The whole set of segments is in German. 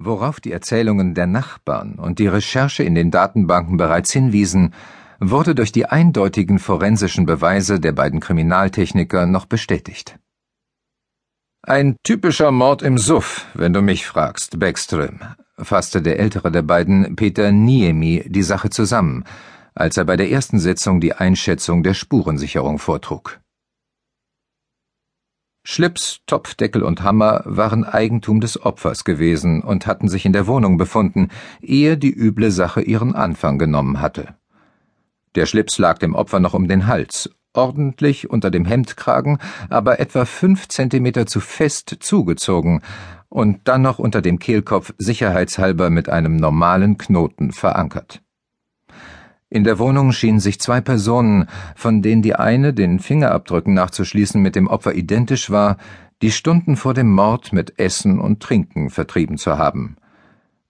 Worauf die Erzählungen der Nachbarn und die Recherche in den Datenbanken bereits hinwiesen, wurde durch die eindeutigen forensischen Beweise der beiden Kriminaltechniker noch bestätigt. Ein typischer Mord im Suff, wenn du mich fragst, Beckström, fasste der ältere der beiden, Peter Niemi, die Sache zusammen, als er bei der ersten Sitzung die Einschätzung der Spurensicherung vortrug. Schlips, Topfdeckel und Hammer waren Eigentum des Opfers gewesen und hatten sich in der Wohnung befunden, ehe die üble Sache ihren Anfang genommen hatte. Der Schlips lag dem Opfer noch um den Hals, ordentlich unter dem Hemdkragen, aber etwa fünf Zentimeter zu fest zugezogen und dann noch unter dem Kehlkopf sicherheitshalber mit einem normalen Knoten verankert. In der Wohnung schienen sich zwei Personen, von denen die eine, den Fingerabdrücken nachzuschließen, mit dem Opfer identisch war, die Stunden vor dem Mord mit Essen und Trinken vertrieben zu haben.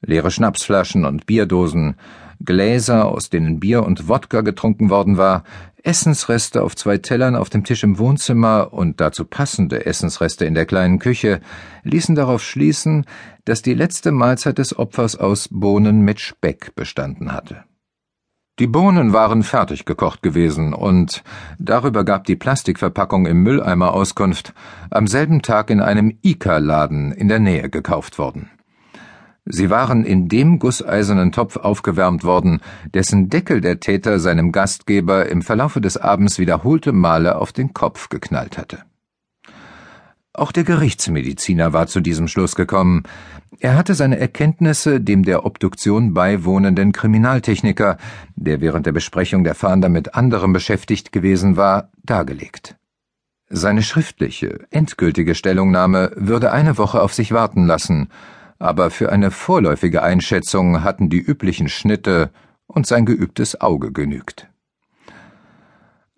Leere Schnapsflaschen und Bierdosen, Gläser, aus denen Bier und Wodka getrunken worden war, Essensreste auf zwei Tellern auf dem Tisch im Wohnzimmer und dazu passende Essensreste in der kleinen Küche ließen darauf schließen, dass die letzte Mahlzeit des Opfers aus Bohnen mit Speck bestanden hatte. Die Bohnen waren fertig gekocht gewesen und darüber gab die Plastikverpackung im Mülleimer Auskunft, am selben Tag in einem Ika-Laden in der Nähe gekauft worden. Sie waren in dem gusseisernen Topf aufgewärmt worden, dessen Deckel der Täter seinem Gastgeber im Verlaufe des Abends wiederholte Male auf den Kopf geknallt hatte. Auch der Gerichtsmediziner war zu diesem Schluss gekommen. Er hatte seine Erkenntnisse dem der Obduktion beiwohnenden Kriminaltechniker, der während der Besprechung der Fahnder mit anderem beschäftigt gewesen war, dargelegt. Seine schriftliche, endgültige Stellungnahme würde eine Woche auf sich warten lassen, aber für eine vorläufige Einschätzung hatten die üblichen Schnitte und sein geübtes Auge genügt.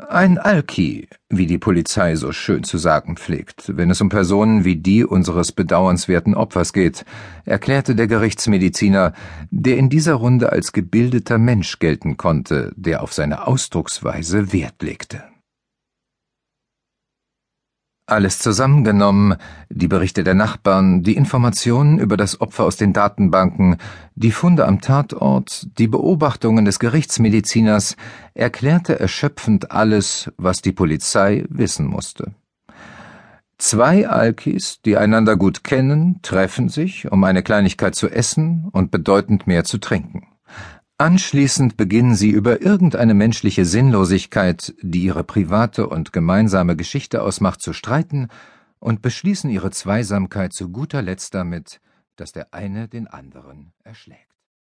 Ein Alki, wie die Polizei so schön zu sagen pflegt, wenn es um Personen wie die unseres bedauernswerten Opfers geht, erklärte der Gerichtsmediziner, der in dieser Runde als gebildeter Mensch gelten konnte, der auf seine Ausdrucksweise Wert legte. Alles zusammengenommen, die Berichte der Nachbarn, die Informationen über das Opfer aus den Datenbanken, die Funde am Tatort, die Beobachtungen des Gerichtsmediziners, erklärte erschöpfend alles, was die Polizei wissen musste. Zwei Alkis, die einander gut kennen, treffen sich, um eine Kleinigkeit zu essen und bedeutend mehr zu trinken. Anschließend beginnen sie über irgendeine menschliche Sinnlosigkeit, die ihre private und gemeinsame Geschichte ausmacht, zu streiten und beschließen ihre Zweisamkeit zu guter Letzt damit, dass der eine den anderen erschlägt.